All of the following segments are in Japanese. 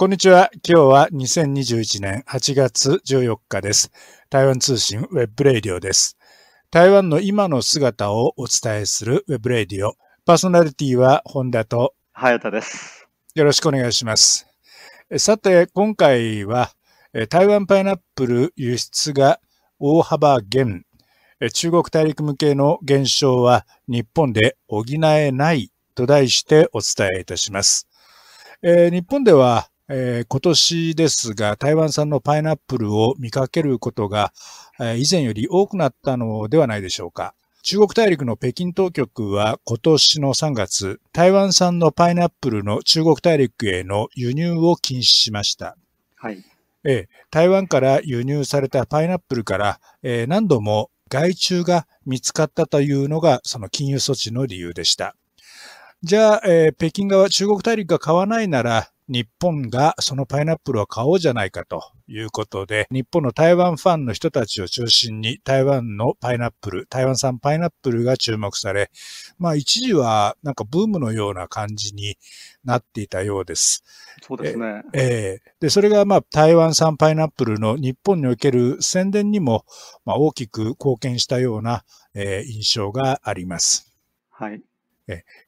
こんにちは。今日は2021年8月14日です。台湾通信 web radio です。台湾の今の姿をお伝えする web radio。パーソナリティは本田と早田です。よろしくお願いします。さて、今回は台湾パイナップル輸出が大幅減。中国大陸向けの減少は日本で補えないと題してお伝えいたします。えー、日本では、えー、今年ですが台湾産のパイナップルを見かけることが、えー、以前より多くなったのではないでしょうか。中国大陸の北京当局は今年の3月、台湾産のパイナップルの中国大陸への輸入を禁止しました。はい。えー、台湾から輸入されたパイナップルから、えー、何度も害虫が見つかったというのがその禁輸措置の理由でした。じゃあ、えー、北京側、中国大陸が買わないなら、日本がそのパイナップルを買おうじゃないかということで、日本の台湾ファンの人たちを中心に台湾のパイナップル、台湾産パイナップルが注目され、まあ一時はなんかブームのような感じになっていたようです。そうですね。ええー、で、それがまあ台湾産パイナップルの日本における宣伝にもまあ大きく貢献したような、えー、印象があります。はい。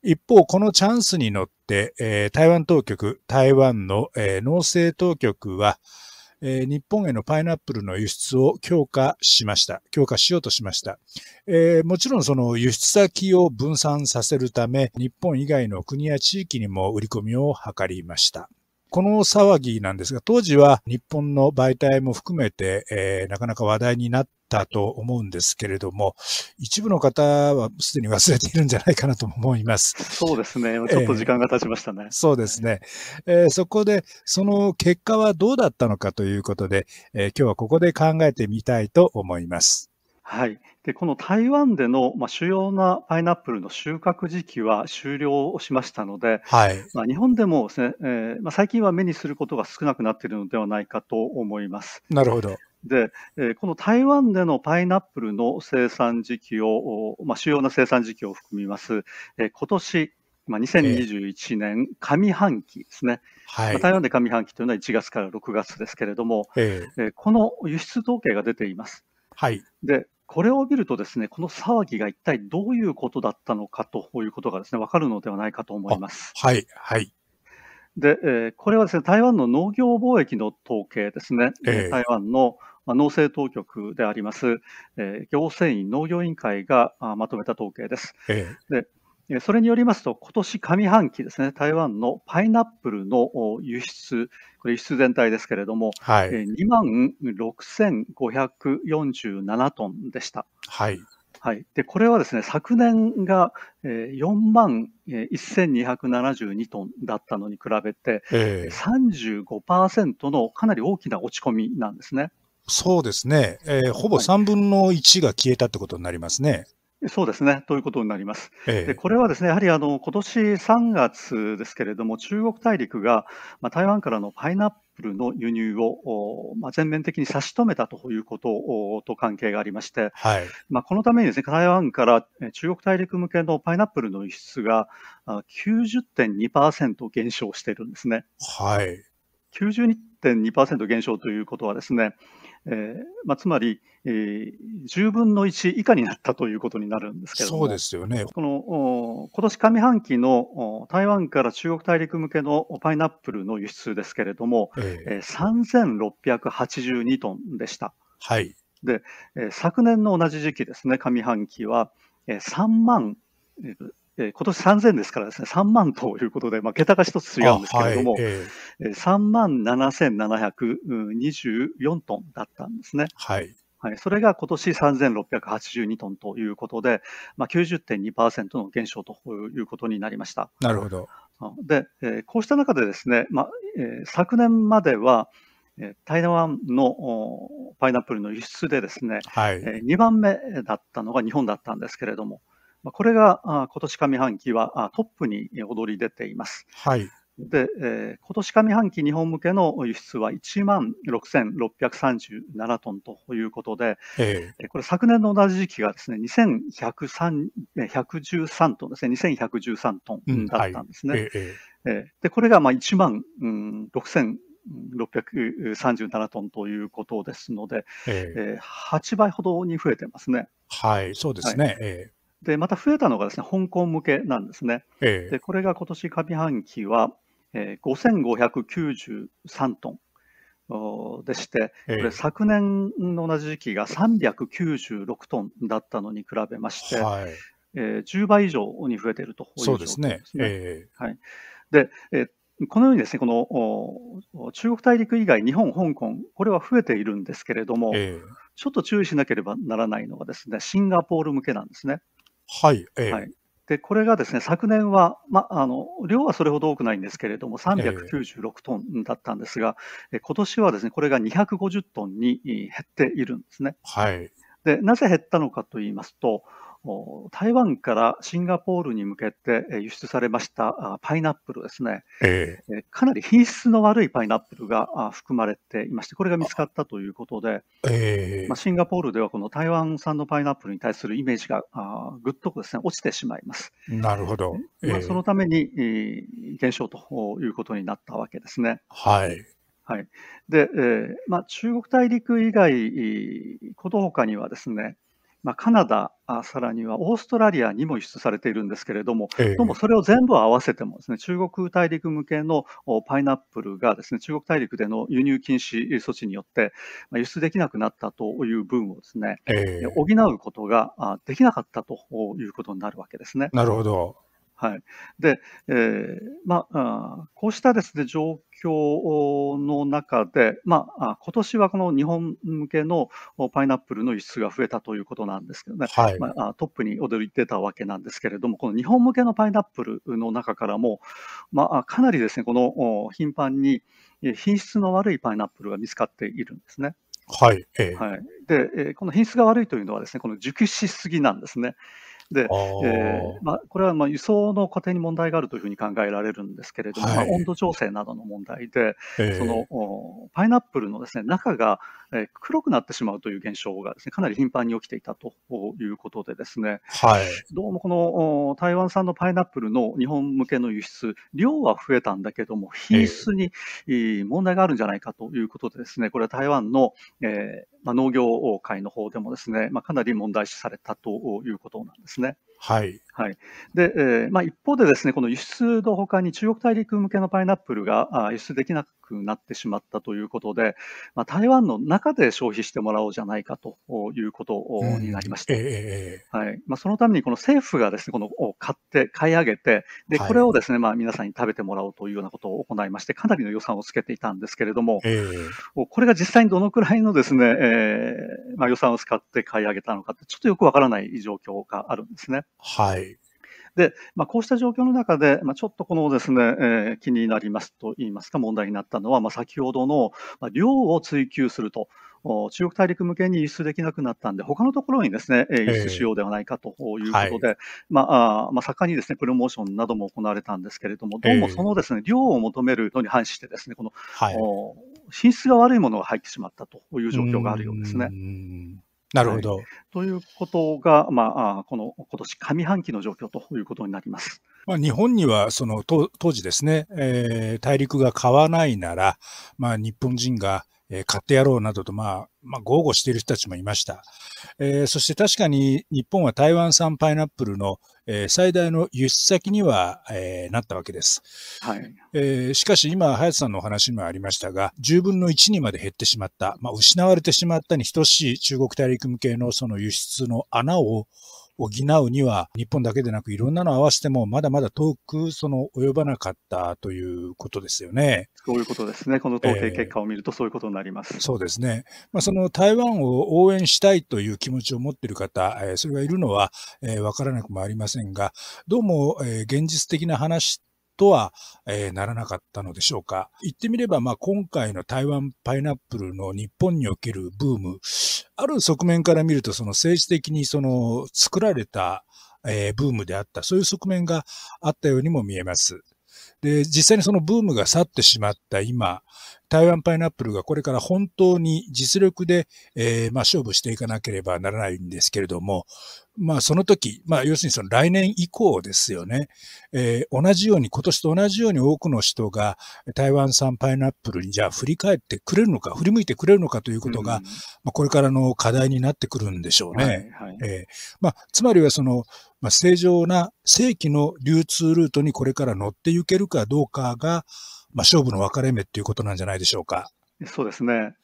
一方、このチャンスに乗って、えー、台湾当局、台湾の、えー、農政当局は、えー、日本へのパイナップルの輸出を強化しました。強化しようとしました。えー、もちろんその輸出先を分散させるため、日本以外の国や地域にも売り込みを図りました。この騒ぎなんですが、当時は日本の媒体も含めて、えー、なかなか話題になったと思うんですけれども、一部の方はすでに忘れているんじゃないかなと思います。そうですね。ちょっと時間が経ちましたね。えー、そうですね、えー、そこで、その結果はどうだったのかということで、えー、今日はここで考えてみたいと思います。はい。で、この台湾での、まあ、主要なパイナップルの収穫時期は終了しましたので、はい。まあ、日本でもですね、えー、まあ、最近は目にすることが少なくなっているのではないかと思います。なるほど。で、えー、この台湾でのパイナップルの生産時期を、まあ、主要な生産時期を含みます、えー、今年、まあ、2021年上半期ですね。はい。まあ、台湾で上半期というのは1月から6月ですけれども、えー、えー、この輸出統計が出ています。はい。で、これを見るとですね、この騒ぎが一体どういうことだったのかということがですね、わかるのではないかと思います。はい、はい。で、えー、これはですね、台湾の農業貿易の統計ですね。えー、台湾の農政当局であります、えー、行政院農業委員会がまとめた統計です。えー、で、それによりますと、今年上半期ですね、台湾のパイナップルの輸出、これ輸出全体ですけれども、はい、2万6547トンでした。はい。はい。で、これはですね、昨年が4万1272トンだったのに比べて、えー、35%のかなり大きな落ち込みなんですね。そうですね。えー、ほぼ3分の1が消えたってことになりますね。そうですね。ということになります。ええ、でこれはですね、やはりあの今年3月ですけれども、中国大陸が、まあ、台湾からのパイナップルの輸入を、まあ、全面的に差し止めたということと関係がありまして、はいまあ、このためにですね、台湾から中国大陸向けのパイナップルの輸出が90.2%減少しているんですね。はい。92.2%減少ということはですね、えーまあ、つまり、えー、10分の1以下になったということになるんですけれども、そうですよね。この今年上半期の台湾から中国大陸向けのパイナップルの輸出ですけれども、えー、3682トンでした。はい。で、えー、昨年の同じ時期ですね、上半期は、えー、3万、え今年3000ですからですね、3万ということで、まあ、桁が一つ違うんですけれども、はい、えー、3万7724トンだったんですね。はい。はい、それが今年3682トンということで、まあ、90.2%の減少ということになりました。なるほど。で、えー、こうした中でですね、まあえー、昨年までは、えー、台湾のパイナップルの輸出でですね、はいえー、2番目だったのが日本だったんですけれども、まあ、これがあ今年上半期はあトップに躍り出ています。はい。で、えー、今年上半期日本向けの輸出は1万6637トンということで、えー、これ昨年の同じ時期がですね、2113トンですね、2113トンだったんですね。うんはい、えー、で、これがまあ1万、うん、6637トンということですので、えー、えー、8倍ほどに増えてますね。はい、そうですね。はい、えーで、また増えたのがですね、香港向けなんですね。ええ、で、これが今年上半期は、えー、5593トンでして、これ昨年の同じ時期が396トンだったのに比べまして、はいえー、10倍以上に増えているという状況ですね。そうですね。えー、はい。で、えー、このようにですね、この中国大陸以外、日本、香港、これは増えているんですけれども、えー、ちょっと注意しなければならないのがですね、シンガポール向けなんですね。はい、えー、はい。で、これがですね、昨年は、ま、あの、量はそれほど多くないんですけれども、396トンだったんですが、えー、今年はですね、これが250トンに減っているんですね。はい。で、なぜ減ったのかと言いますと、台湾からシンガポールに向けて輸出されましたパイナップルですね、えー、かなり品質の悪いパイナップルが含まれていまして、これが見つかったということで、えー、まあ、シンガポールではこの台湾産のパイナップルに対するイメージがぐっとです、ね、落ちてしまいます。なるほど。えー、まあ、そのために減少ということになったわけですね。はい。はい。で、えーまあ、中国大陸以外、この他にはですね、まあ、カナダ、さらにはオーストラリアにも輸出されているんですけれども、えどうもそれを全部合わせてもですね、中国大陸向けのパイナップルがですね、中国大陸での輸入禁止措置によって、まあ、輸出できなくなったという分をですね、え補うことができなかったということになるわけですね。なるほど。はい。で、えー、まあ、こうしたですね、状況の中で、まあ、今年はこの日本向けのパイナップルの輸出が増えたということなんですけどね、はい、まあ、トップに躍り出たわけなんですけれども、この日本向けのパイナップルの中からも、まあ、かなりですね、この頻繁に品質の悪いパイナップルが見つかっているんですね。はい。えー、はい。で、この品質が悪いというのはですね、この熟しすぎなんですね。で、えーまあ、これはまあ輸送の過程に問題があるというふうに考えられるんですけれども、はい、まあ、温度調整などの問題で、えー、そのパイナップルのです、ね、中がえ黒くなってしまうという現象がです、ね、かなり頻繁に起きていたということで、ですね、はい、どうもこの台湾産のパイナップルの日本向けの輸出、量は増えたんだけども、品質に問題があるんじゃないかということで、ですねこれは台湾の、えーまあ、農業界の方でもですね、まあ、かなり問題視されたということなんですね。né? はい。はい。で、えー、まあ、一方でですね、この輸出のほかに中国大陸向けのパイナップルが輸出できなくなってしまったということで、まあ、台湾の中で消費してもらおうじゃないかということになりまして、はい。まあ、そのためにこの政府がですね、この買って、買い上げて、で、これをですね、はい、まあ、皆さんに食べてもらおうというようなことを行いまして、かなりの予算をつけていたんですけれども、えー、これが実際にどのくらいのですね、えー、まあ、予算を使って買い上げたのかって、ちょっとよくわからない状況があるんですね。はい。で、まあ、こうした状況の中で、まあ、ちょっとこのですね、えー、気になりますと言いますか、問題になったのは、まあ、先ほどの、まあ、量を追求すると。中国大陸向けに輸出できなくなったんで、他のところにですね、輸出しようではないかということで、えーはい、まあ、あまあ、盛んにですね、プロモーションなども行われたんですけれども、どうもそのですね、量を求めるのに反してですね、この、はい、品質が悪いものが入ってしまったという状況があるようですね。なるほど、はい、ということが、まあ、この今年上半期の状況ということになります。まあ、日本にはその当時ですね、えー、大陸が買わないなら、まあ、日本人がえ買ってやろうなどと、まあ、まあ、豪語している人たちもいました。えー、そして確かに日本は台湾産パイナップルの、えー、最大の輸出先には、えー、なったわけです。はい。えー、しかし今、早瀬さんのお話にもありましたが、10分の1にまで減ってしまった、まあ、失われてしまったに等しい中国大陸向けのその輸出の穴を補うには、日本だけでなくいろんなのを合わせても、まだまだ遠くその及ばなかったということですよね。そういうことですね。この統計結果を見るとそういうことになります。えー、そうですね。まあ、その台湾を応援したいという気持ちを持っている方、えー、それがいるのは、えー、わからなくもありませんが、どうも、えー、現実的な話とは、えー、ならなかったのでしょうか。言ってみれば、まあ、今回の台湾パイナップルの日本におけるブーム、ある側面から見ると、その政治的にその作られた、えー、ブームであった、そういう側面があったようにも見えます。で、実際にそのブームが去ってしまった今、台湾パイナップルがこれから本当に実力で、えー、まあ勝負していかなければならないんですけれども、まあその時、まあ要するにその来年以降ですよね。えー、同じように、今年と同じように多くの人が台湾産パイナップルにじゃあ振り返ってくれるのか、振り向いてくれるのかということが、うん、まあこれからの課題になってくるんでしょうね。はいはい、えー、まあつまりはその、まあ、正常な正規の流通ルートにこれから乗っていけるかどうかが、まあ、勝負の分かれ目っていうことなんじゃないでしょうか。そうですね。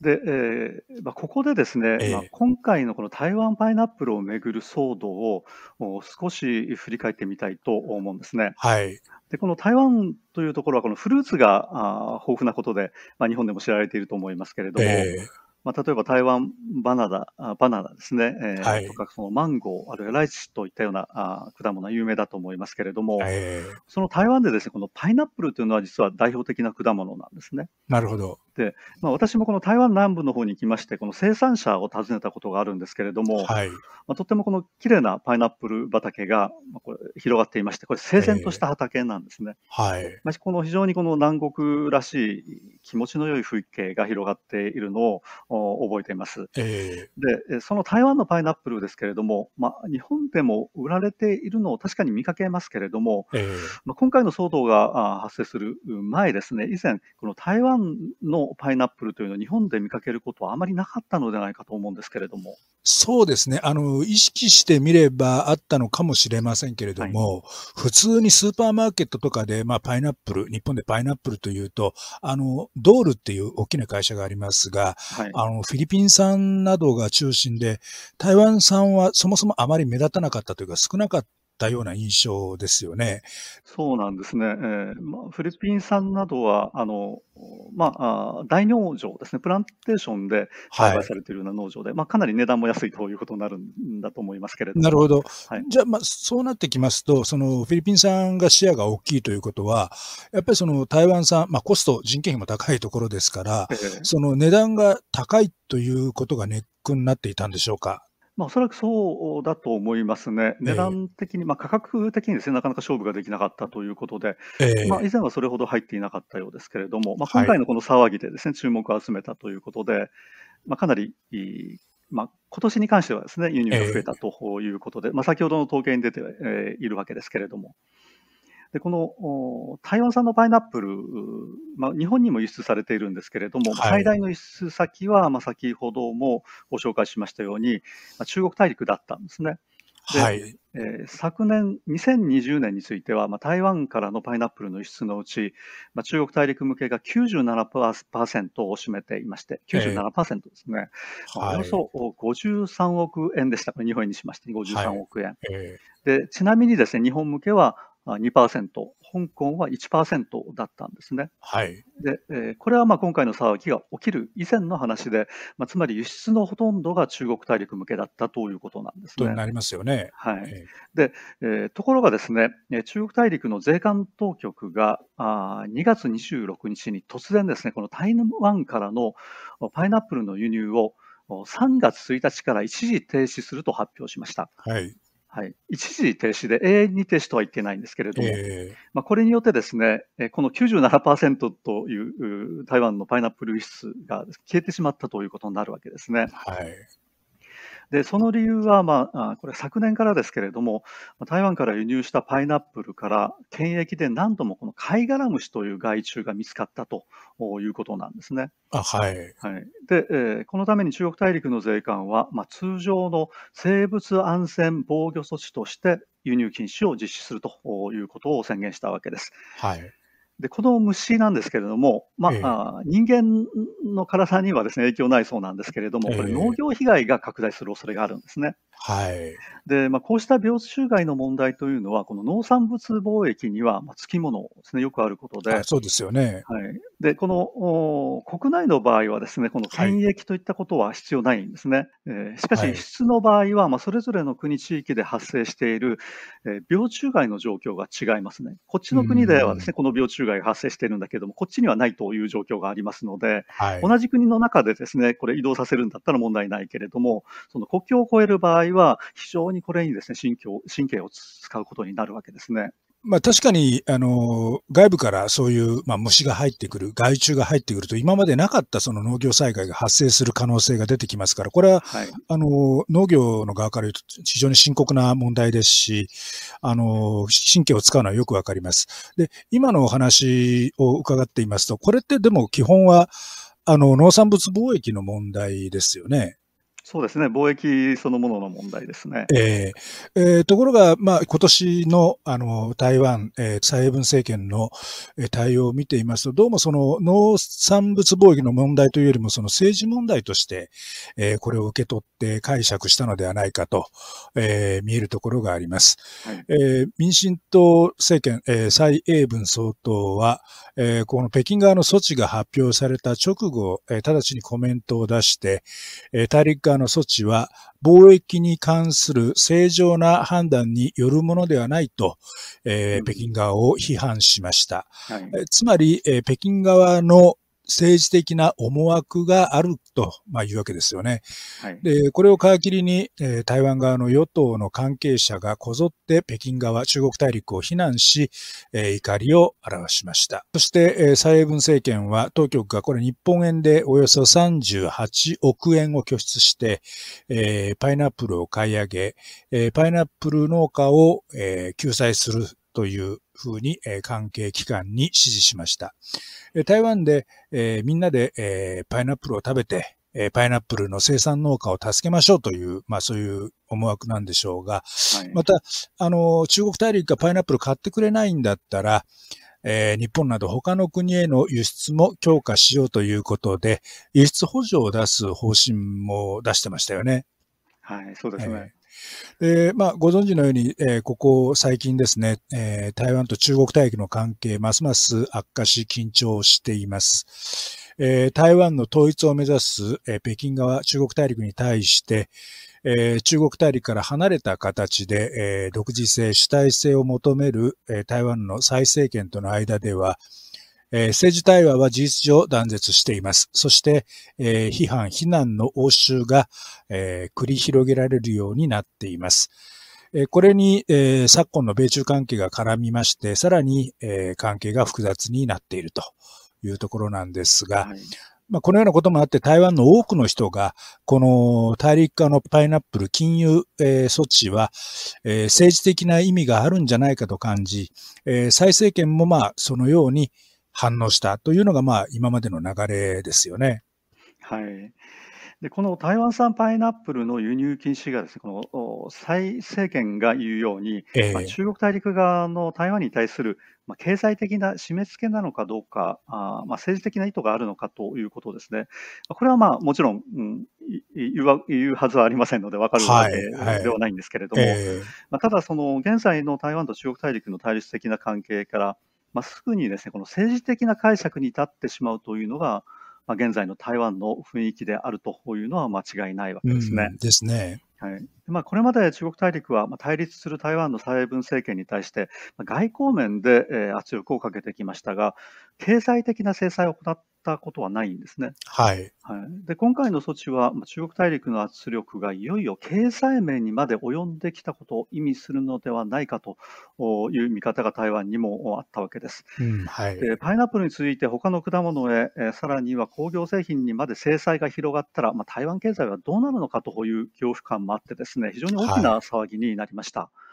で、えーまあ、ここでですね、えー、まあ、今回のこの台湾パイナップルをめぐる騒動を少し振り返ってみたいと思うんですね。はい。で、この台湾というところは、このフルーツがあ豊富なことで、まあ、日本でも知られていると思いますけれども、えーまあ、例えば台湾バナナ、バナナですね、えーはい、とかそのマンゴー、あるいはライチといったようなあ果物は有名だと思いますけれども、えー、その台湾でですね、このパイナップルというのは実は代表的な果物なんですね。なるほど。で、まあ、私もこの台湾南部の方に行きまして、この生産者を訪ねたことがあるんですけれども、はい、まあ、とてもこの綺麗なパイナップル畑が、まあ、これ広がっていまして、これ整然とした畑なんですね。えー、はい。まあ、この非常にこの南国らしい気持ちの良い風景が広がっているのを覚えています。。えー、で、その台湾のパイナップルですけれども、まあ、日本でも売られているのを確かに見かけますけれども、えー、まあ、今回の騒動が発生する前ですね、以前、この台湾のパイナップルというのを日本で見かけることはあまりなかったのではないかと思うんですけれども。そうですね。あの、意識してみればあったのかもしれませんけれども、はい、普通にスーパーマーケットとかで、まあ、パイナップル、日本でパイナップルというと、あの、ドールっていう大きな会社がありますが、はい、あの、フィリピン産などが中心で、台湾産はそもそもあまり目立たなかったというか少なかったような印象ですよね。そうなんですね。えーまあ、フィリピン産などは、あの、まあ、あ大農場ですね、プランテーションで栽培されているような農場で、はい、まあ、かなり値段も安いということになるんだと思いますけれども。なるほど。はい、じゃあ、まあ、そうなってきますと、そのフィリピン産がシェアが大きいということは、やっぱりその台湾産、まあ、コスト、人件費も高いところですから、えー、その値段が高いということがネックになっていたんでしょうか？まあ、おそらくそうだと思いますね。値段的に、まあ、価格的にですね、なかなか勝負ができなかったということで、えまあ、以前はそれほど入っていなかったようですけれども、まあ、今回のこの騒ぎでですね、注目を集めたということで、まあ、かなりいい、まあ、今年に関してはですね、輸入が増えたということで、まあ、先ほどの統計に出て、えいるわけですけれども、でこの台湾産のパイナップル、まあ、日本にも輸出されているんですけれども、はい、最大の輸出先は、まあ、先ほどもご紹介しましたように、まあ、中国大陸だったんですね。はい。えー、昨年、2020年については、まあ、台湾からのパイナップルの輸出のうち、まあ、中国大陸向けが97%を占めていまして、97%ですね、えー、およそ53億円でした、日本円にしまして53億円、はい。えー、で。ちなみにですね、日本向けは2%、香港は1%だったんですね。はい。で、えー、これはまあ今回の騒ぎが起きる以前の話で、まあ、つまり輸出のほとんどが中国大陸向けだったということなんですね。となりますよね。はい。えー、で、えー、ところがですね、中国大陸の税関当局があ2月26日に突然ですね、この台湾からのパイナップルの輸入を3月1日から一時停止すると発表しました。はい。はい、一時停止で永遠に停止とは言ってないんですけれども、えー、まあ、これによってですね、この97%という台湾のパイナップル輸出が消えてしまったということになるわけですね。はい、で、その理由は、まあ、これ昨年からですけれども、台湾から輸入したパイナップルから検疫で何度もこのカイガラムシという害虫が見つかったということなんですね。あはい。はい。で、えー、このために中国大陸の税関は、まあ、通常の生物安全防御措置として輸入禁止を実施するということを宣言したわけです。はい。で、この虫なんですけれども、まあ、えー、人間の体にはですね、影響ないそうなんですけれども、これ農業被害が拡大する恐れがあるんですね。はい。で、まあ、こうした病虫害の問題というのは、この農産物貿易には、まあ、つきものですね、よくあることで。そうですよね。はい。で、この、国内の場合はですね、この検疫といったことは必要ないんですね。はい、えー、しかし、輸出の場合は、まあ、それぞれの国、地域で発生している、えー、病虫害の状況が違いますね。こっちの国ではですね、この病虫害が発生しているんだけども、こっちにはないという状況がありますので、はい、同じ国の中でですね、これ移動させるんだったら問題ないけれども、その国境を越える場合は、非常にこれにですね、神経を神経を使うことになるわけですね。まあ確かに、あの、外部からそういう、まあ虫が入ってくる、害虫が入ってくると、今までなかったその農業災害が発生する可能性が出てきますから、これは、はい、あの、農業の側から言うと非常に深刻な問題ですし、あの、神経を使うのはよくわかります。で、今のお話を伺っていますと、これってでも基本は、あの、農産物貿易の問題ですよね。そうですね、貿易そのものの問題ですね。えー、えー、ところが、まあ、今年のあの台湾、えー、蔡英文政権の対応を見ていますと、どうもその農産物貿易の問題というよりも、その政治問題として、えー、これを受け取って解釈したのではないかと、えー、見えるところがあります。はい、えー、民進党政権、えー、蔡英文総統は、えー、この北京側の措置が発表された直後、えー、直ちにコメントを出して、えー、大陸側の措置は貿易に関する正常な判断によるものではないと、えー、北京側を批判しました。はい、つまり、えー、北京側の政治的な思惑があると、まあ、いうわけですよね。はい、で、これを皮切りに、えー、台湾側の与党の関係者がこぞって北京側、中国大陸を非難し、えー、怒りを表しました。そして、えー、蔡英文政権は当局がこれ日本円でおよそ38億円を拠出して、えー、パイナップルを買い上げ、えー、パイナップル農家を、えー、救済するというふうに、えー、関係機関に指示しました。台湾で、えー、みんなで、えー、パイナップルを食べて、えー、パイナップルの生産農家を助けましょうという、まあそういう思惑なんでしょうが、はい、また、あの、中国大陸がパイナップル買ってくれないんだったら、えー、日本など他の国への輸出も強化しようということで、輸出補助を出す方針も出してましたよね。はい、そうですね。で、まあ、ご存知のように、えー、ここ最近ですね、えー、台湾と中国大陸の関係、ますます悪化し緊張しています。えー、台湾の統一を目指す、えー、北京側、中国大陸に対して、えー、中国大陸から離れた形で、えー、独自性、主体性を求める、えー、台湾の蔡政権との間では、えー、政治対話は事実上断絶しています。そして、えー、批判、非難の応酬が、えー、繰り広げられるようになっています。これに、えー、昨今の米中関係が絡みまして、さらに、えー、関係が複雑になっているというところなんですが、はい、まあ、このようなこともあって台湾の多くの人が、この大陸化のパイナップル禁輸、えー、措置は、えー、政治的な意味があるんじゃないかと感じ、えー、蔡政権もまあそのように、反応したというのが、まあ、今までの流れですよね。はい。でこの台湾産パイナップルの輸入禁止がですね、この蔡政権が言うように、えー、まあ、中国大陸側の台湾に対する、まあ、経済的な締め付けなのかどうか、あまあ、政治的な意図があるのかということですね。これはまあもちろん、うん、言う言うはずはありませんので分かるわけではないんですけれども、はいはいえー、まあ、ただその現在の台湾と中国大陸の対立的な関係から、まあ、すぐにですね、この政治的な解釈に至ってしまうというのが、まあ、現在の台湾の雰囲気であるというのは間違いないわけですね。うん、ですね。はいまあ、これまで中国大陸は対立する台湾の蔡英文政権に対して外交面で圧力をかけてきましたが、経済的な制裁を行ったことはないんですね。はい。はい、で今回の措置は、中国大陸の圧力がいよいよ経済面にまで及んできたことを意味するのではないかという見方が台湾にもあったわけです。うんはい、でパイナップルに続いて他の果物へ、えさらには工業製品にまで制裁が広がったら、まあ、台湾経済はどうなるのかという恐怖感もあってですね、非常に大きな騒ぎになりました。はい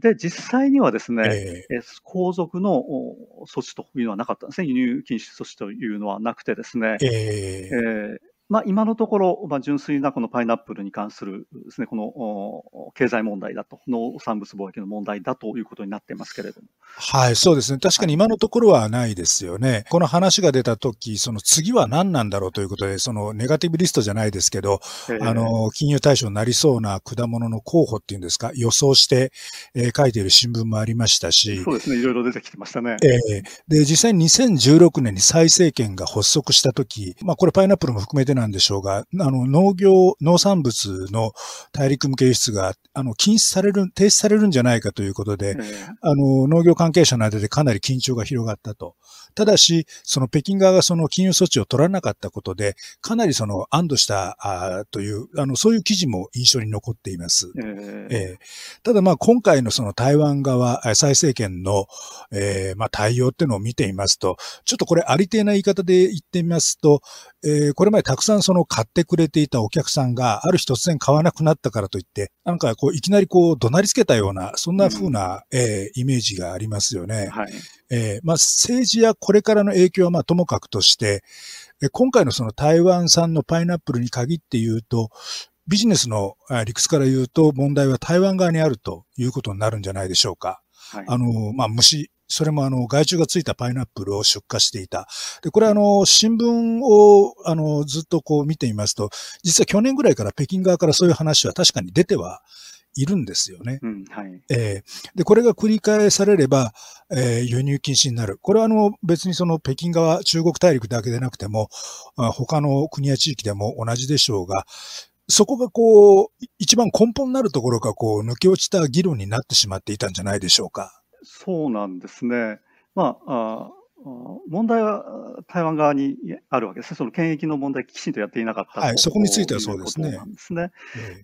で、実際にはですね、えー、後続の措置というのはなかったんですね。輸入禁止措置というのはなくてですね、えー、えーまあ、今のところ、まあ、純粋なこのパイナップルに関するですね、この経済問題だと、農産物貿易の問題だということになってますけれども。はい、そうですね。確かに今のところはないですよね。この話が出たとき、その次は何なんだろうということで、そのネガティブリストじゃないですけど、えー、あの、金融対象になりそうな果物の候補っていうんですか、予想して、えー、書いている新聞もありましたし。そうですね、いろいろ出てきてましたね。えー、で、実際に2016年に再政権が発足したとき、まあこれパイナップルも含めてなんでしょうが、あの、農業、農産物の大陸向け輸出が、あの、禁止される、停止されるんじゃないかということで、あの、農業関係者の間でかなり緊張が広がったと。ただし、その北京側がその金融措置を取らなかったことで、かなりその安堵したあという、あの、そういう記事も印象に残っています。えー、えー、ただまあ今回のその台湾側、蔡政権の、えー、まあ対応っていうのを見ていますと、ちょっとこれありていな言い方で言ってみますと、えー、これまでたくさんその買ってくれていたお客さんがある日突然買わなくなったからといって、なんかこういきなりこう怒鳴りつけたような、そんな風な、うん、えー、イメージがありますよね。はい。えー、まあ政治やこれからの影響はまあともかくとして、今回のその台湾産のパイナップルに限って言うと、ビジネスの理屈から言うと問題は台湾側にあるということになるんじゃないでしょうか。はい、あの、まあ、虫、それもあの、害虫がついたパイナップルを出荷していた。で、これあの、新聞をあの、ずっとこう見てみますと、実は去年ぐらいから北京側からそういう話は確かに出てはいるんですよね。うんはい、えー、で、これが繰り返されれば、えー、輸入禁止になる。これはあの別にその北京側、中国大陸だけでなくても、他の国や地域でも同じでしょうが、そこがこう、一番根本になるところがこう、抜け落ちた議論になってしまっていたんじゃないでしょうか。そうなんですね。まあ、あ問題は台湾側にあるわけですね。その権益の問題きちんとやっていなかったはい、そこについてはそうですね。ですね。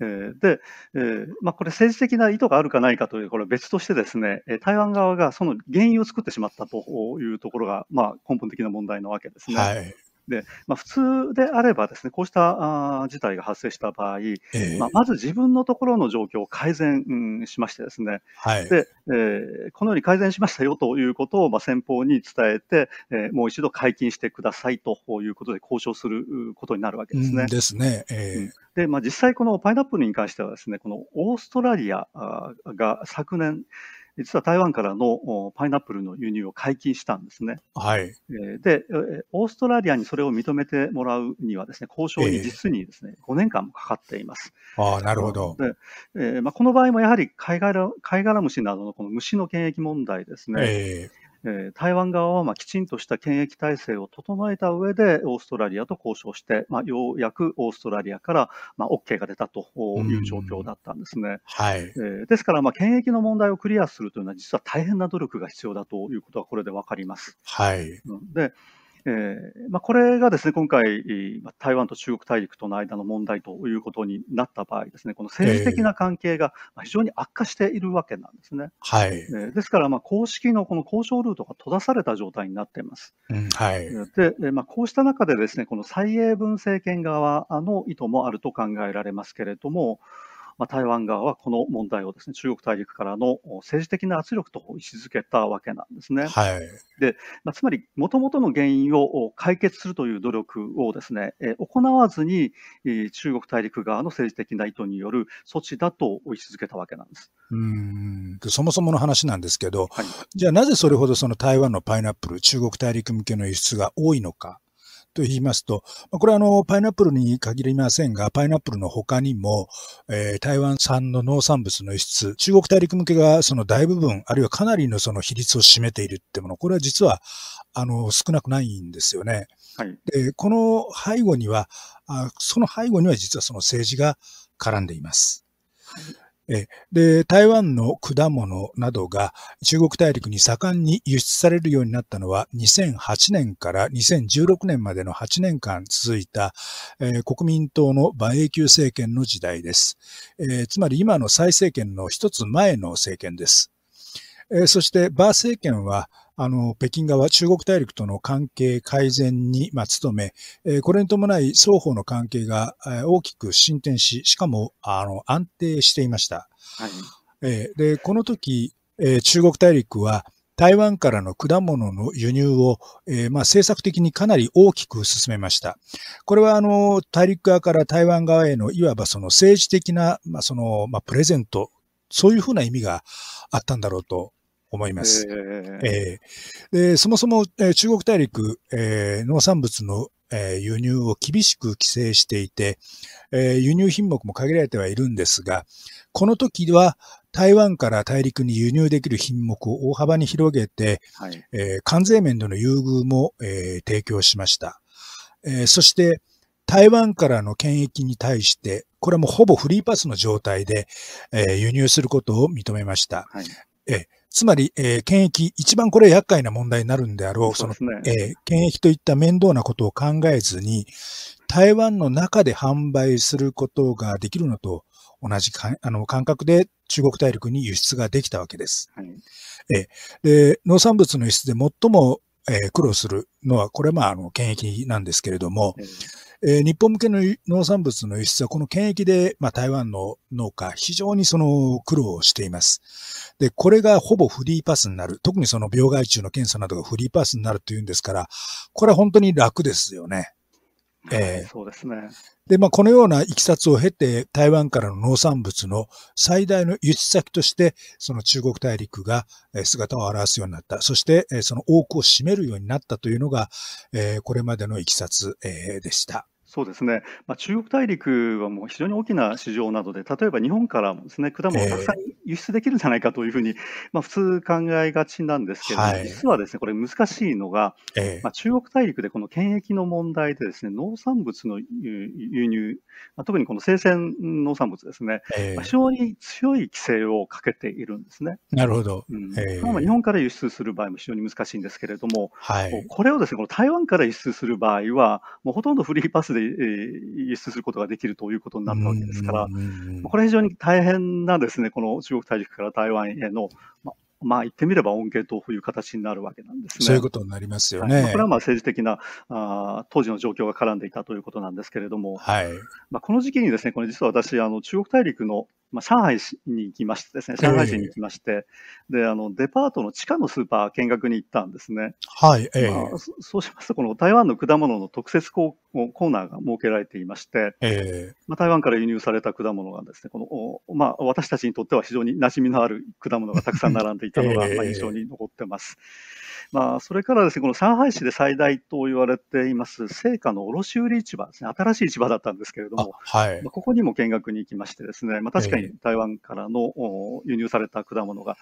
えー、で、えー、まあ、これ政治的な意図があるかないかという、これ別としてですね、台湾側がその原因を作ってしまったというところが、まあ、根本的な問題なわけですね。はい。で、まあ、普通であればですね、こうしたあ事態が発生した場合、えー、まあ、まず自分のところの状況を改善、うん、しましてですね、はい、で、えー、このように改善しましたよということを、まあ、先方に伝えて、えー、もう一度解禁してくださいということで交渉することになるわけですね。ですね。えー、で、まあ、実際このパイナップルに関してはですね、このオーストラリアが昨年、実は台湾からのパイナップルの輸入を解禁したんですね。はい。で、オーストラリアにそれを認めてもらうにはですね、交渉に実にですね、えー、5年間もかかっています。ああ、なるほど。で、えーまあ、この場合もやはり貝殻貝殻虫などのこの虫の検疫問題ですね。えーえー、台湾側はまあきちんとした検疫体制を整えた上で、オーストラリアと交渉して、まあ、ようやくオーストラリアからまあ OK が出たという状況だったんですね。はいえー、ですから、まあ、検疫の問題をクリアするというのは、実は大変な努力が必要だということは、これで分かります。はい、でえーまあ、これがですね今回、台湾と中国大陸との間の問題ということになった場合ですね、この政治的な関係が非常に悪化しているわけなんですね。はい、えー、ですから、まあ、公式のこの交渉ルートが閉ざされた状態になっています。うん、はい、で、まあ、こうした中でですねこの蔡英文政権側の意図もあると考えられますけれども、まあ、台湾側はこの問題をですね中国大陸からの政治的な圧力と位置づけたわけなんですね。はい、でまあ、つまり、もともとの原因を解決するという努力をですね、え行わずに、中国大陸側の政治的な意図による措置だと位置づけたわけなんです。うんそもそもの話なんですけど、はい、じゃあなぜそれほどその台湾のパイナップル、中国大陸向けの輸出が多いのか。と言いますと、これはあの、パイナップルに限りませんが、パイナップルの他にも、えー、台湾産の農産物の輸出、中国大陸向けがその大部分、あるいはかなりのその比率を占めているってもの、これは実は、あの、少なくないんですよね。はい。で、この背後には、あその背後には実はその政治が絡んでいます。はいで、台湾の果物などが中国大陸に盛んに輸出されるようになったのは2008年から2016年までの8年間続いた、え、国民党の馬英九政権の時代です。え、つまり今の再政権の一つ前の政権です。え、そして馬政権はあの、北京側、中国大陸との関係改善に、まあ、努め、えー、これに伴い双方の関係が、えー、大きく進展し、しかも、あの、安定していました。はい。えー、で、この時、えー、中国大陸は、台湾からの果物の輸入を、えー、まあ、政策的にかなり大きく進めました。これはあの大陸側から台湾側へのいわばその政治的な、まあ、そのまあ、プレゼント、そういうふうな意味があったんだろうと思います。えー、でそもそも、えー、中国大陸、えー、農産物の、えー、輸入を厳しく規制していて、えー、輸入品目も限られてはいるんですが、この時は台湾から大陸に輸入できる品目を大幅に広げて、はい、えー、関税面での優遇も、えー、提供しました。えー、そして、台湾からの権益に対して、これはもうほぼフリーパスの状態で、えー、輸入することを認めました。はい、えつまり、えー、検疫、一番これ厄介な問題になるんであろう、そ、ね、の、えー、検疫といった面倒なことを考えずに、台湾の中で販売することができるのと同じかあの感覚で中国大陸に輸出ができたわけです。はい、えで農産物の輸出で最も、えー、苦労するのは、これはまあ、あの、検疫なんですけれども、えー、日本向けの農産物の輸出はこの検疫で、まあ、台湾の農家、非常にその苦労をしています。で、これがほぼフリーパスになる。特にその病害虫の検査などがフリーパスになるというんですから、これは本当に楽ですよね。えー、そうですね。で、まあ、このようないきさつを経て、台湾からの農産物の最大の輸出先として、その中国大陸が姿を現すようになった。そして、その多くを占めるようになったというのが、これまでのいきさつでした。そうですね、まあ、中国大陸はもう非常に大きな市場などで、例えば日本からもですね果物をたくさん輸出できるんじゃないかというふうに、まあ、普通考えがちなんですけれども、はい、実はですねこれ難しいのが、えまあ、中国大陸でこの検疫の問題でですね農産物の輸入、まあ、特にこの生鮮農産物ですね、えまあ、非常に強い規制をかけているんですね。なるほど、うん。えまあ、日本から輸出する場合も非常に難しいんですけれども、はい、これをですねこの台湾から輸出する場合は、もうほとんどフリーパスで輸出することができるということになったわけですから、これは非常に大変なですね、この中国大陸から台湾への、ままあ言ってみれば恩恵という形になるわけなんですね。そういうことになりますよね。はいこれはまあ政治的なあ当時の状況が絡んでいたということなんですけれども、はいまあ、この時期にですね、これ実は私、あの中国大陸のまあ、上海市に行きましてですね、上海市に行きまして、えー、で、あの、デパートの地下のスーパー見学に行ったんですね。はい、えー、まあ、そうしますと、この台湾の果物の特設コーナーが設けられていまして、えー、まあ、台湾から輸入された果物がですね、この、まあ、私たちにとっては非常に馴染みのある果物がたくさん並んでいたのが、まあ、印象に残ってます。まあ、それからですね、この上海市で最大と言われています、成果の卸売市場ですね、新しい市場だったんですけれども、はい、まあ、ここにも見学に行きましてですね、まあ、確かに台湾からの輸入された果物が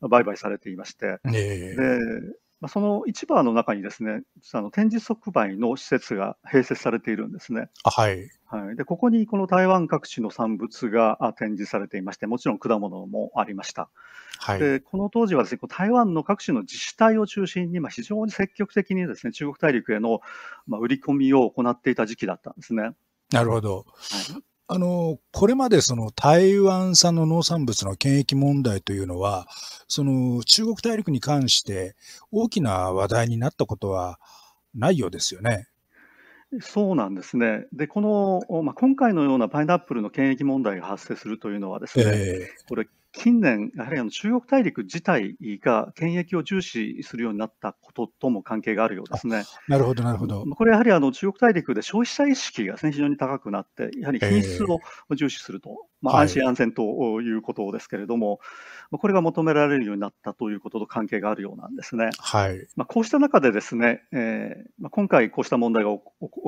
売買されていまして、えー、でまあ、その市場の中にですね、あの展示即売の施設が併設されているんですね。はい。はい。で、ここにこの台湾各地の産物が展示されていまして、もちろん果物もありました。はい。で、この当時はですね、台湾の各種の自治体を中心に、まあ、非常に積極的にですね、中国大陸への、まあ、売り込みを行っていた時期だったんですね。なるほど。はい。あの、これまでその台湾産の農産物の検疫問題というのは、その中国大陸に関して大きな話題になったことはないようですよね。そうなんですね。で、この、まあ、今回のようなパイナップルの検疫問題が発生するというのはですね、えー、これ、近年、やはりあの中国大陸自体が検疫を重視するようになったこととも関係があるようですね。なるほど、なるほど。これやはりあの中国大陸で消費者意識が、ね、非常に高くなって、やはり品質を重視すると、まあ、安心安全ということですけれども、はい、これが求められるようになったということと関係があるようなんですね。はい。まあ、こうした中でですね、えーまあ、今回こうした問題が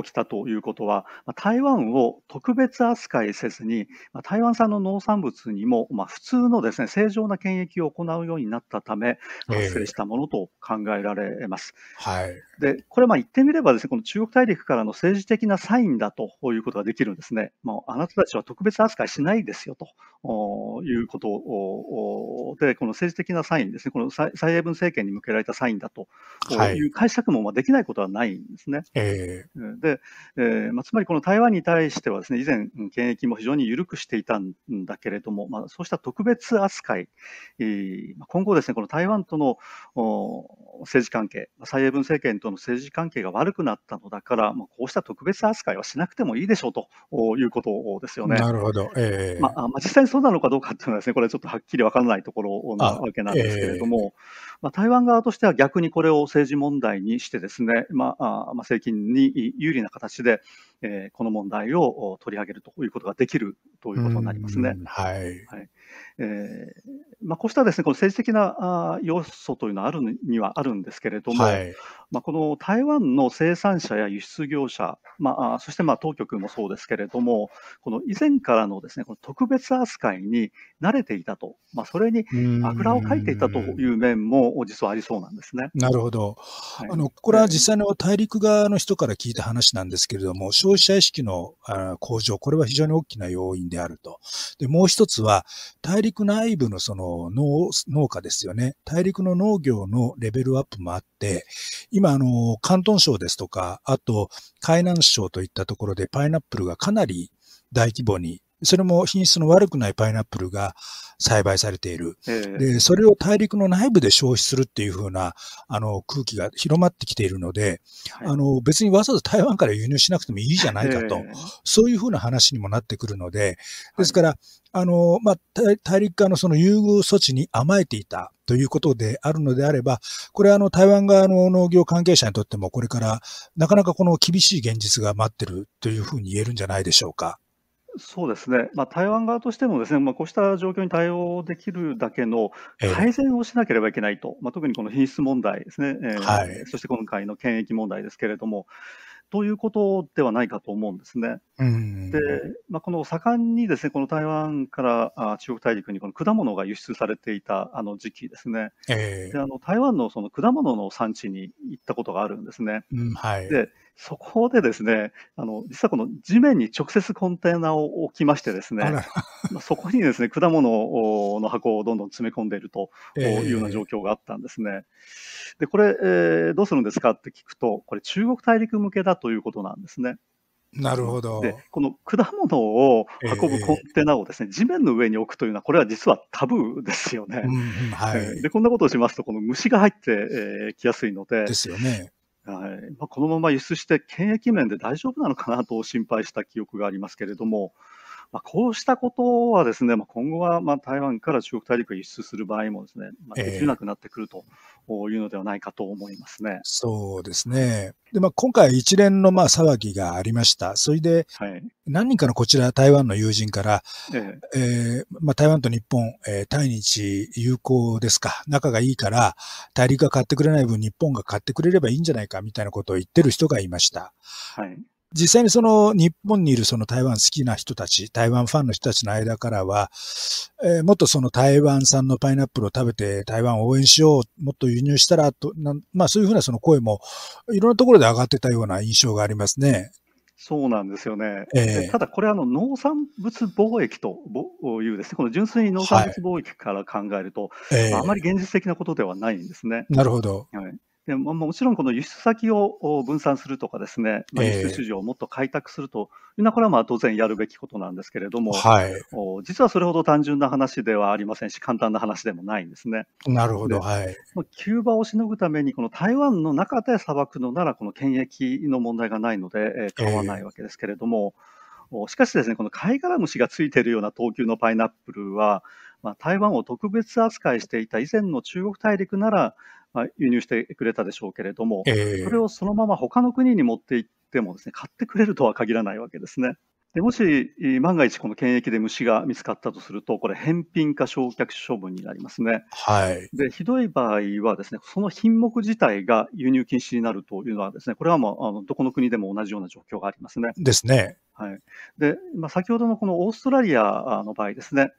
起きたということは、まあ、台湾を特別扱いせずに、まあ、台湾産の農産物にも、まあ、普通のですね、正常な検疫を行うようになったため、発生したものと考えられます。えー、はい。で、これまあ言ってみればですね、この中国大陸からの政治的なサインだということができるんですね。まあ、あなたたちは特別扱いしないですよということで、この政治的なサインですね、この蔡英文政権に向けられたサインだという解釈もまあできないことはないんですね。えー、で、えーまあ、つまりこの台湾に対してはですね、以前、検疫も非常に緩くしていたんだけれども、まあ、そうした特別扱い、えー、今後ですね、この台湾との政治関係、蔡英文政権との政治関係が悪くなったのだから、まあ、こうした特別扱いはしなくてもいいでしょうということですよね。なるほど。えー、まあ、まあ、実際にそうなのかどうかっていうのはですね、これちょっとはっきりわからないところなわけなんですけれども、えー、まあ、台湾側としては逆にこれを政治問題にしてですね、まあ、まあ、政権に有利な形で、えー、この問題を取り上げるということができるということになりますね。はい。はいえーまあ、こうしたですねこの政治的なあ要素というのはあるにはあるんですけれども、はい、まあ、この台湾の生産者や輸出業者、まあ、そしてまあ当局もそうですけれども、この以前からのですねこの特別扱いに慣れていたと、まあ、それにあぐらをかいていたという面も実はありそうなんですね。なるほど、はい、あのこれは実際の大陸側の人から聞いた話なんですけれども、消費者意識の向上、これは非常に大きな要因であると。でもう一つは、大陸内部のその農農家ですよね。大陸の農業のレベルアップもあって、今、あの、広東省ですとか、あと、海南省といったところでパイナップルがかなり大規模にそれも品質の悪くないパイナップルが栽培されている。えー、で、それを大陸の内部で消費するっていう風な、あの、空気が広まってきているので、はい、あの、別にわざわざ台湾から輸入しなくてもいいじゃないかと、えー、そういう風な話にもなってくるので、ですから、はい、あの、まあ、大陸側のその優遇措置に甘えていたということであるのであれば、これはあの台湾側の農業関係者にとってもこれからなかなかこの厳しい現実が待ってるというふうに言えるんじゃないでしょうか。そうですね、まあ、台湾側としてもですね、まあ、こうした状況に対応できるだけの改善をしなければいけないと、まあ、特にこの品質問題ですね、えーはい、そして今回の検疫問題ですけれども、ということではないかと思うんですね。で、まあ、この盛んにですね、この台湾からあ中国大陸にこの果物が輸出されていたあの時期ですね。えー、であの台湾のその果物の産地に行ったことがあるんですね。うんはい、でそこでですね、あの、実はこの地面に直接コンテナを置きましてですね、まあ、そこにですね、果物の箱をどんどん詰め込んでいるというような状況があったんですね。えー、で、これ、えー、どうするんですか？って聞くと、これ中国大陸向けだということなんですね。なるほど。で、この果物を運ぶコンテナをですね、えー、地面の上に置くというのは、これは実はタブーですよね。うんはい、で、こんなことをしますと、この虫が入ってき、えー、やすいので、ですよね。はい。まあ、このまま輸出して検疫面で大丈夫なのかなと心配した記憶がありますけれども、まあ、こうしたことはですね、まあ、今後はまあ台湾から中国大陸へ輸出する場合もですね、まあ、できなくなってくるというのではないかと思いますね。えー、そうですね。で、まあ、今回一連のまあ騒ぎがありました。それで、何人かのこちら台湾の友人から、ええー、まあ、台湾と日本、えー、対日友好ですか、仲がいいから、大陸が買ってくれない分日本が買ってくれればいいんじゃないかみたいなことを言ってる人がいました。はい実際にその日本にいるその台湾好きな人たち、台湾ファンの人たちの間からは、えー、もっとその台湾産のパイナップルを食べて台湾を応援しよう、もっと輸入したらと、まあそういうふうなその声もいろんなところで上がってたような印象がありますね。そうなんですよね。えー、ただこれあの農産物貿易というですね、この純粋に農産物貿易から考えると、はいえー、あまり現実的なことではないんですね。なるほど。はいでももちろんこの輸出先を分散するとかですね、まあ、輸出市場をもっと開拓するというのは、これはまあ当然やるべきことなんですけれども、はい、実はそれほど単純な話ではありませんし、簡単な話でもないんですね。なるほど、はい。キューバをしのぐために、この台湾の中で裁くのなら、この検疫の問題がないので、えー、構わないわけですけれども、えー、しかしですね、この貝殻虫がついているような等級のパイナップルは、まあ、台湾を特別扱いしていた以前の中国大陸なら、まあ、輸入してくれたでしょうけれども、えー、それをそのまま他の国に持っていってもですね、買ってくれるとは限らないわけですね。でもし、万が一この検疫で虫が見つかったとすると、これ、返品か焼却処分になりますね。はい。で、ひどい場合はですね、その品目自体が輸入禁止になるというのはですね、これはもう、あのどこの国でも同じような状況がありますね。ですね。はい。で、まあ、先ほどのこのオーストラリアの場合ですね、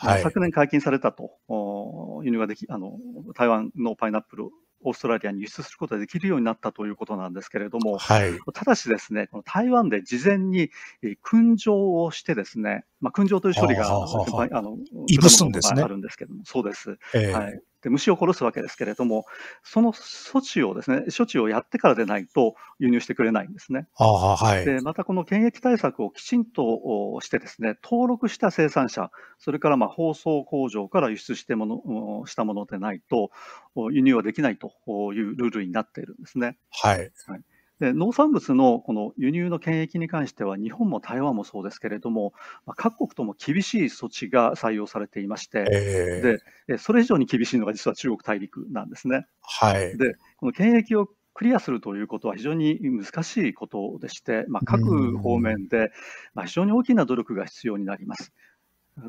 はい、昨年解禁されたと、輸入ができ、あの、台湾のパイナップルオーストラリアに輸出することができるようになったということなんですけれども、はい、ただしですね、この台湾で事前に訓状をしてですね、まあ、訓状という処理が、あの、いぶすんですね。あるんですけども、そうです。えー、はい。で虫を殺すわけですけれども、その措置をですね、処置をやってからでないと輸入してくれないんですね。あはい、でまたこの検疫対策をきちんとしてですね、登録した生産者、それからまあ包装工場から輸出してものしたものでないと輸入はできないというルールになっているんですね。はい、はいで農産物のこの輸入の検疫に関しては、日本も台湾もそうですけれども、まあ、各国とも厳しい措置が採用されていまして、えー、でそれ以上に厳しいのが実は中国大陸なんですね。はい、でこの検疫をクリアするということは非常に難しいことでして、まあ、各方面で、まあ、非常に大きな努力が必要になります。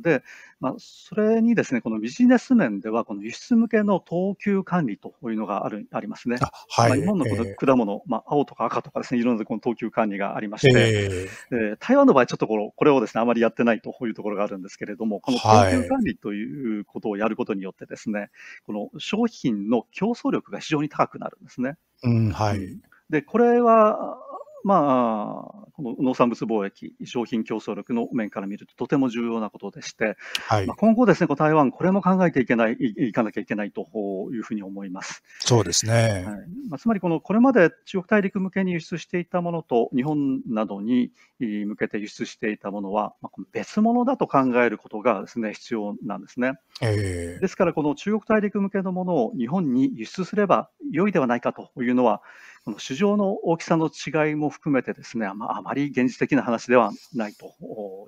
で、まあ、それにですね、このビジネス面では、この輸出向けの等級管理というのがあるありますね。はい、まあ、日本のこの果物、えー、まあ、青とか赤とかですね、いろんなこの等級管理がありまして、えー、台湾の場合、ちょっとこのこれをですね、あまりやってないというところがあるんですけれども、この等級管理ということをやることによってですね、はい、この商品の競争力が非常に高くなるんですね。うん、はい。で、これは、まあ、この農産物貿易、商品競争力の面から見るととても重要なことでして、はい、まあ、今後ですね、台湾、これも考えていけない、いかなきゃいけないというふうに思います。そうですね。はいまあ、つまりこの、これまで中国大陸向けに輸出していたものと、日本などに向けて輸出していたものは、まあ、別物だと考えることがですね、必要なんですね。えー、ですから、この中国大陸向けのものを日本に輸出すれば良いではないかというのは、この市場の大きさの違いも含めてですね、まあ、あまり現実的な話ではないと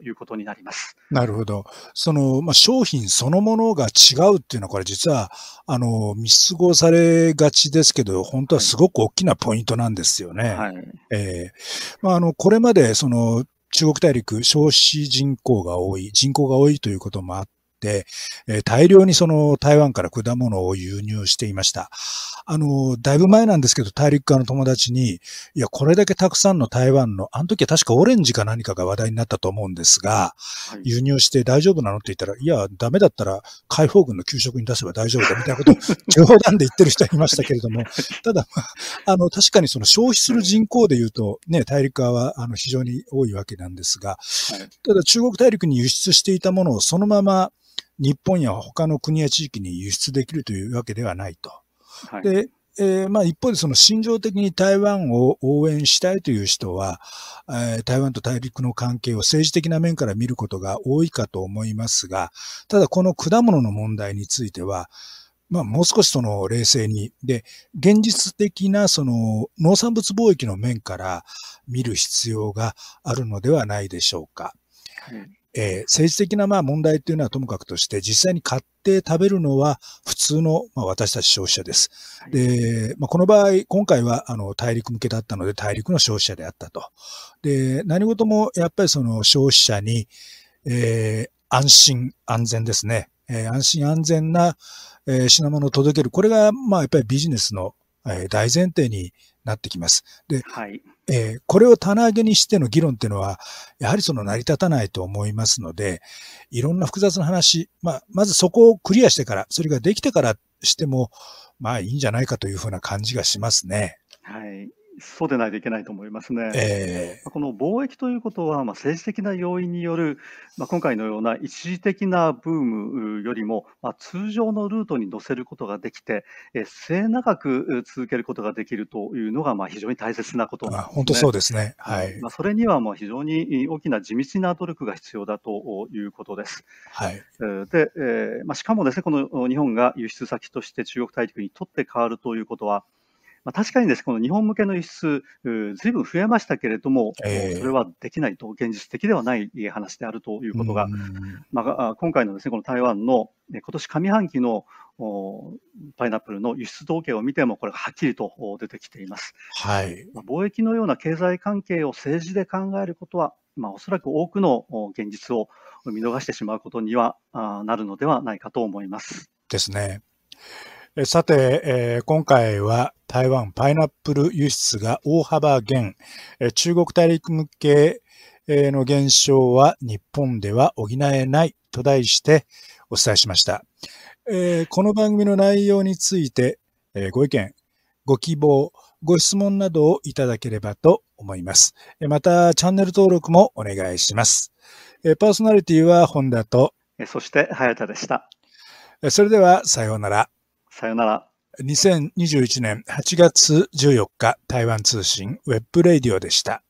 いうことになります。なるほど。その、まあ、商品そのものが違うっていうのは、これ実は、あの、見過ごされがちですけど、本当はすごく大きなポイントなんですよね。はい。えー、まあ、あの、これまで、その、中国大陸、少子人口が多い、人口が多いということもあって、え大量にその台湾から果物を輸入していました。あの、だいぶ前なんですけど、大陸側の友達に、いや、これだけたくさんの台湾の、あの時は確かオレンジか何かが話題になったと思うんですが、はい、輸入して大丈夫なのって言ったら、いや、ダメだったら解放軍の給食に出せば大丈夫だみたいなことを 冗談で言ってる人いましたけれども、ただ、あの、確かにその消費する人口で言うと、ね、大陸側はあの非常に多いわけなんですが、ただ中国大陸に輸出していたものをそのまま日本や他の国や地域に輸出できるというわけではないと。はい、で、えー、まあ一方でその心情的に台湾を応援したいという人は、えー、台湾と大陸の関係を政治的な面から見ることが多いかと思いますが、ただこの果物の問題については、まあもう少しその冷静に、で、現実的なその農産物貿易の面から見る必要があるのではないでしょうか。はいえー、政治的なまあ問題っていうのはともかくとして、実際に買って食べるのは普通の、まあ、私たち消費者です。で、まあ、この場合、今回はあの大陸向けだったので大陸の消費者であったと。で、何事もやっぱりその消費者に、えー、安心安全ですね。えー、安心安全な、えー、品物を届ける。これが、まあ、やっぱりビジネスの、えー、大前提になってきます。で、はい、えー、これを棚上げにしての議論っていうのは、やはりその成り立たないと思いますので、いろんな複雑な話、まあ、まずそこをクリアしてから、それができてからしても、まあいいんじゃないかというふうな感じがしますね。はい。そうでないといけないと思いますね。えー、この貿易ということは、まあ、政治的な要因による、まあ、今回のような一時的なブームよりも、まあ、通常のルートに乗せることができて、え末永く続けることができるというのが、まあ、非常に大切なことなんです、ね、本当そうですね。はい。まあ、それにはもう非常に大きな地道な努力が必要だということです。はい。で、えーまあ、しかもですね、この日本が輸出先として中国大陸にとって変わるということは、まあ、確かにです、この日本向けの輸出、ずいぶん増えましたけれども、えー、それはできないと、現実的ではない話であるということが、まあ、今回のですね、この台湾の今年上半期のパイナップルの輸出統計を見ても、これがはっきりと出てきています。はい。まあ、貿易のような経済関係を政治で考えることは、まあ、おそらく多くの現実を見逃してしまうことにはなるのではないかと思います。ですね。さて、えー、今回は台湾パイナップル輸出が大幅減、中国大陸向けの減少は日本では補えないと題してお伝えしました。えー、この番組の内容について、えー、ご意見、ご希望、ご質問などをいただければと思います。また、チャンネル登録もお願いします。パーソナリティは本田と、そして早田でした。それでは、さようなら。さよなら。2021年8月14日台湾通信 web radio でした。